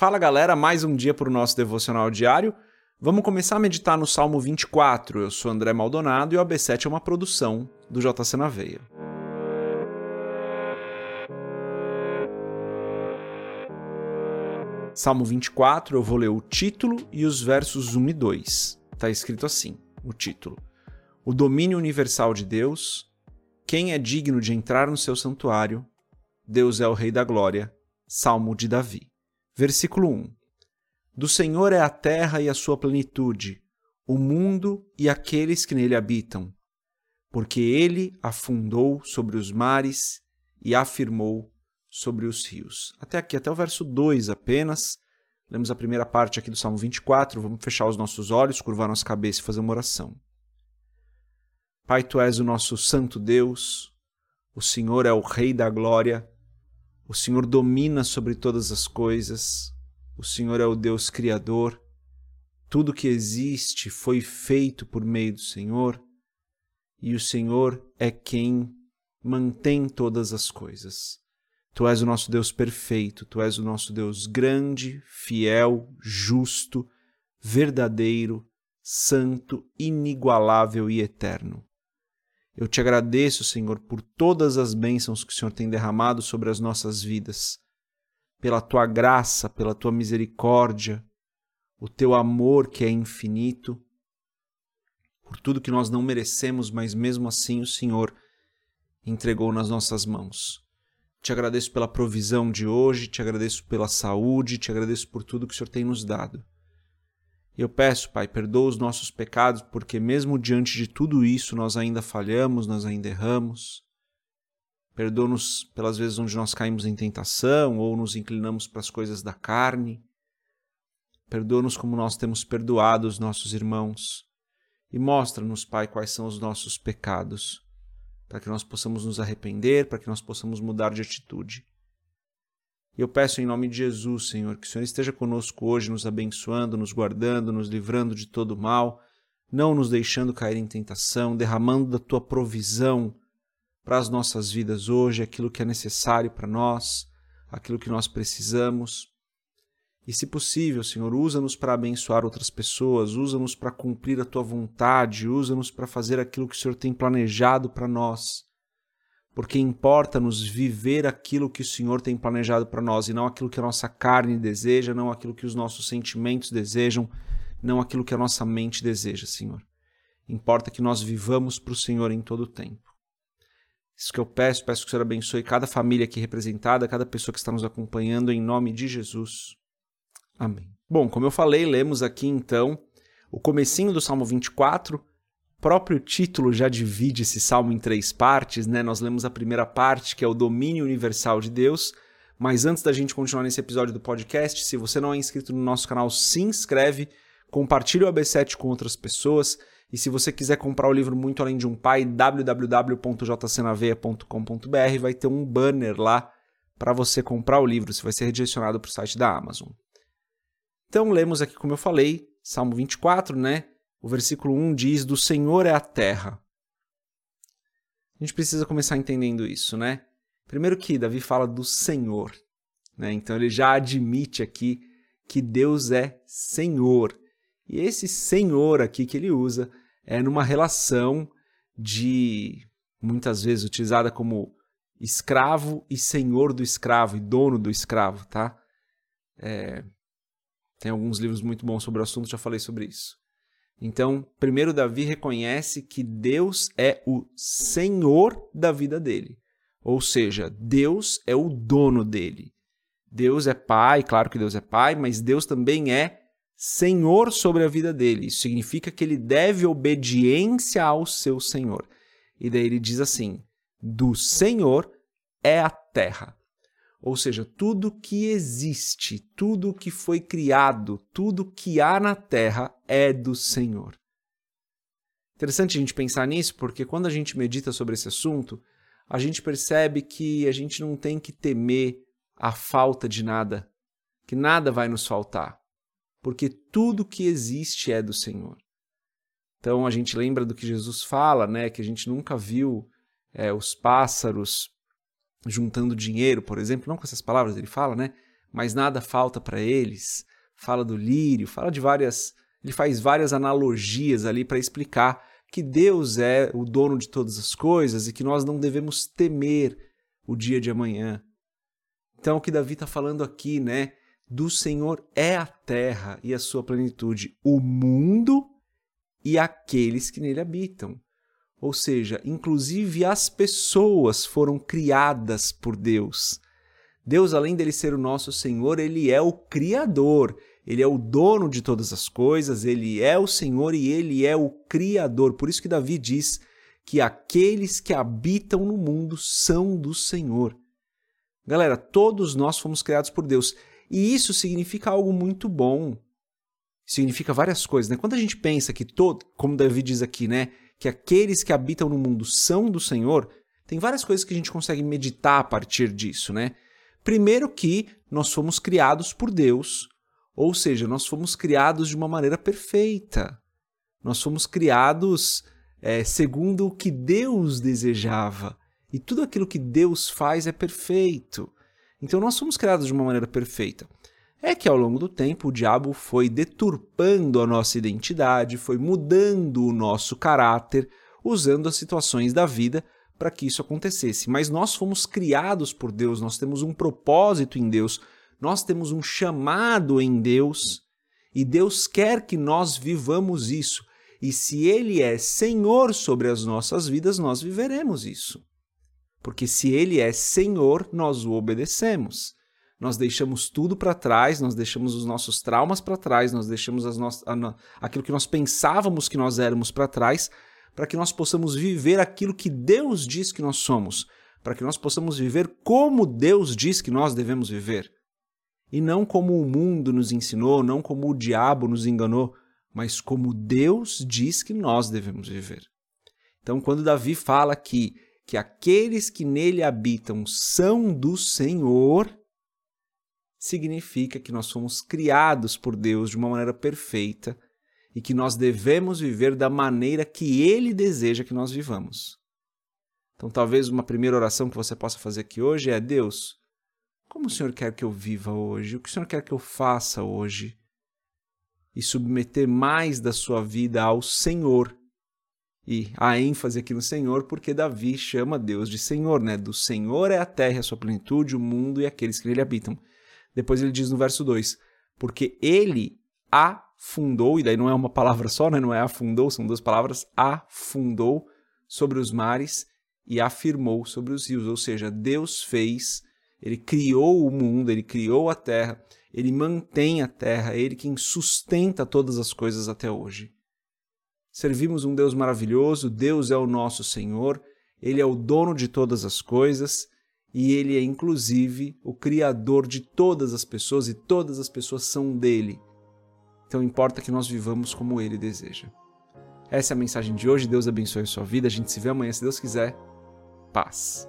Fala galera, mais um dia para o nosso devocional diário. Vamos começar a meditar no Salmo 24. Eu sou André Maldonado e o AB7 é uma produção do JC na Veia. Salmo 24, eu vou ler o título e os versos 1 e 2. Está escrito assim: o título. O domínio universal de Deus. Quem é digno de entrar no seu santuário? Deus é o Rei da Glória. Salmo de Davi. Versículo 1: Do Senhor é a terra e a sua plenitude, o mundo e aqueles que nele habitam, porque ele afundou sobre os mares e afirmou sobre os rios. Até aqui, até o verso 2 apenas. Lemos a primeira parte aqui do Salmo 24. Vamos fechar os nossos olhos, curvar nossa cabeça e fazer uma oração. Pai, tu és o nosso santo Deus, o Senhor é o Rei da glória o Senhor domina sobre todas as coisas. O Senhor é o Deus Criador. Tudo que existe foi feito por meio do Senhor. E o Senhor é quem mantém todas as coisas. Tu és o nosso Deus perfeito, tu és o nosso Deus grande, fiel, justo, verdadeiro, santo, inigualável e eterno. Eu te agradeço, Senhor, por todas as bênçãos que o Senhor tem derramado sobre as nossas vidas, pela tua graça, pela tua misericórdia, o teu amor que é infinito, por tudo que nós não merecemos, mas mesmo assim o Senhor entregou nas nossas mãos. Te agradeço pela provisão de hoje, te agradeço pela saúde, te agradeço por tudo que o Senhor tem nos dado. Eu peço, Pai, perdoa os nossos pecados, porque mesmo diante de tudo isso nós ainda falhamos, nós ainda erramos. Perdoa-nos pelas vezes onde nós caímos em tentação ou nos inclinamos para as coisas da carne. Perdoa-nos como nós temos perdoado os nossos irmãos. E mostra-nos, Pai, quais são os nossos pecados, para que nós possamos nos arrepender, para que nós possamos mudar de atitude. Eu peço em nome de Jesus, Senhor, que o Senhor esteja conosco hoje, nos abençoando, nos guardando, nos livrando de todo mal, não nos deixando cair em tentação, derramando da tua provisão para as nossas vidas hoje, aquilo que é necessário para nós, aquilo que nós precisamos. E se possível, Senhor, usa-nos para abençoar outras pessoas, usa-nos para cumprir a tua vontade, usa-nos para fazer aquilo que o Senhor tem planejado para nós porque importa-nos viver aquilo que o Senhor tem planejado para nós e não aquilo que a nossa carne deseja, não aquilo que os nossos sentimentos desejam, não aquilo que a nossa mente deseja, Senhor. Importa que nós vivamos para o Senhor em todo o tempo. Isso que eu peço, peço que o Senhor abençoe cada família aqui representada, cada pessoa que está nos acompanhando, em nome de Jesus. Amém. Bom, como eu falei, lemos aqui então o comecinho do Salmo 24, próprio título já divide esse salmo em três partes, né? Nós lemos a primeira parte, que é o domínio universal de Deus. Mas antes da gente continuar nesse episódio do podcast, se você não é inscrito no nosso canal, se inscreve, compartilhe o AB7 com outras pessoas. E se você quiser comprar o livro Muito Além de um Pai, www.jcnaveia.com.br, vai ter um banner lá para você comprar o livro. Você vai ser redirecionado para o site da Amazon. Então, lemos aqui, como eu falei, Salmo 24, né? O versículo 1 diz: Do Senhor é a terra. A gente precisa começar entendendo isso, né? Primeiro que Davi fala do Senhor, né? Então ele já admite aqui que Deus é Senhor. E esse Senhor aqui que ele usa é numa relação de muitas vezes utilizada como escravo e senhor do escravo e dono do escravo, tá? É, tem alguns livros muito bons sobre o assunto, já falei sobre isso. Então, primeiro Davi reconhece que Deus é o Senhor da vida dele. Ou seja, Deus é o dono dele. Deus é pai, claro que Deus é pai, mas Deus também é Senhor sobre a vida dele. Isso significa que ele deve obediência ao seu Senhor. E daí ele diz assim: do Senhor é a terra. Ou seja, tudo que existe, tudo que foi criado, tudo que há na terra é do Senhor. Interessante a gente pensar nisso, porque quando a gente medita sobre esse assunto, a gente percebe que a gente não tem que temer a falta de nada, que nada vai nos faltar, porque tudo que existe é do Senhor. Então a gente lembra do que Jesus fala, né? Que a gente nunca viu é, os pássaros juntando dinheiro, por exemplo, não com essas palavras ele fala, né? mas nada falta para eles. Fala do lírio, fala de várias. Ele faz várias analogias ali para explicar que Deus é o dono de todas as coisas e que nós não devemos temer o dia de amanhã. Então, o que Davi está falando aqui, né? Do Senhor é a terra e a sua plenitude, o mundo e aqueles que nele habitam. Ou seja, inclusive as pessoas foram criadas por Deus. Deus, além dele ser o nosso Senhor, ele é o Criador, ele é o dono de todas as coisas, ele é o Senhor e ele é o Criador. Por isso que Davi diz que aqueles que habitam no mundo são do Senhor. Galera, todos nós fomos criados por Deus. E isso significa algo muito bom. Significa várias coisas, né? Quando a gente pensa que todo, como Davi diz aqui, né, que aqueles que habitam no mundo são do Senhor, tem várias coisas que a gente consegue meditar a partir disso, né? Primeiro que nós fomos criados por Deus, ou seja, nós fomos criados de uma maneira perfeita. Nós fomos criados é, segundo o que Deus desejava. E tudo aquilo que Deus faz é perfeito. Então nós fomos criados de uma maneira perfeita. É que ao longo do tempo o diabo foi deturpando a nossa identidade, foi mudando o nosso caráter, usando as situações da vida para que isso acontecesse. Mas nós fomos criados por Deus, nós temos um propósito em Deus, nós temos um chamado em Deus e Deus quer que nós vivamos isso. E se Ele é Senhor sobre as nossas vidas, nós viveremos isso. Porque se Ele é Senhor, nós o obedecemos. Nós deixamos tudo para trás, nós deixamos os nossos traumas para trás, nós deixamos as aquilo que nós pensávamos que nós éramos para trás, para que nós possamos viver aquilo que Deus diz que nós somos, para que nós possamos viver como Deus diz que nós devemos viver. E não como o mundo nos ensinou, não como o diabo nos enganou, mas como Deus diz que nós devemos viver. Então, quando Davi fala aqui que aqueles que nele habitam são do Senhor, significa que nós somos criados por Deus de uma maneira perfeita e que nós devemos viver da maneira que Ele deseja que nós vivamos. Então, talvez uma primeira oração que você possa fazer aqui hoje é: Deus, como o Senhor quer que eu viva hoje? O que o Senhor quer que eu faça hoje? E submeter mais da sua vida ao Senhor e a ênfase aqui no Senhor, porque Davi chama Deus de Senhor, né? Do Senhor é a terra, a sua plenitude, o mundo e aqueles que nele habitam. Depois ele diz no verso 2: Porque ele afundou, e daí não é uma palavra só, né? Não é afundou, são duas palavras, afundou sobre os mares e afirmou sobre os rios. Ou seja, Deus fez, ele criou o mundo, ele criou a terra, ele mantém a terra, ele quem sustenta todas as coisas até hoje. Servimos um Deus maravilhoso, Deus é o nosso Senhor, Ele é o dono de todas as coisas e Ele é inclusive o Criador de todas as pessoas e todas as pessoas são dele. Então importa que nós vivamos como Ele deseja. Essa é a mensagem de hoje. Deus abençoe a sua vida. A gente se vê amanhã, se Deus quiser. Paz.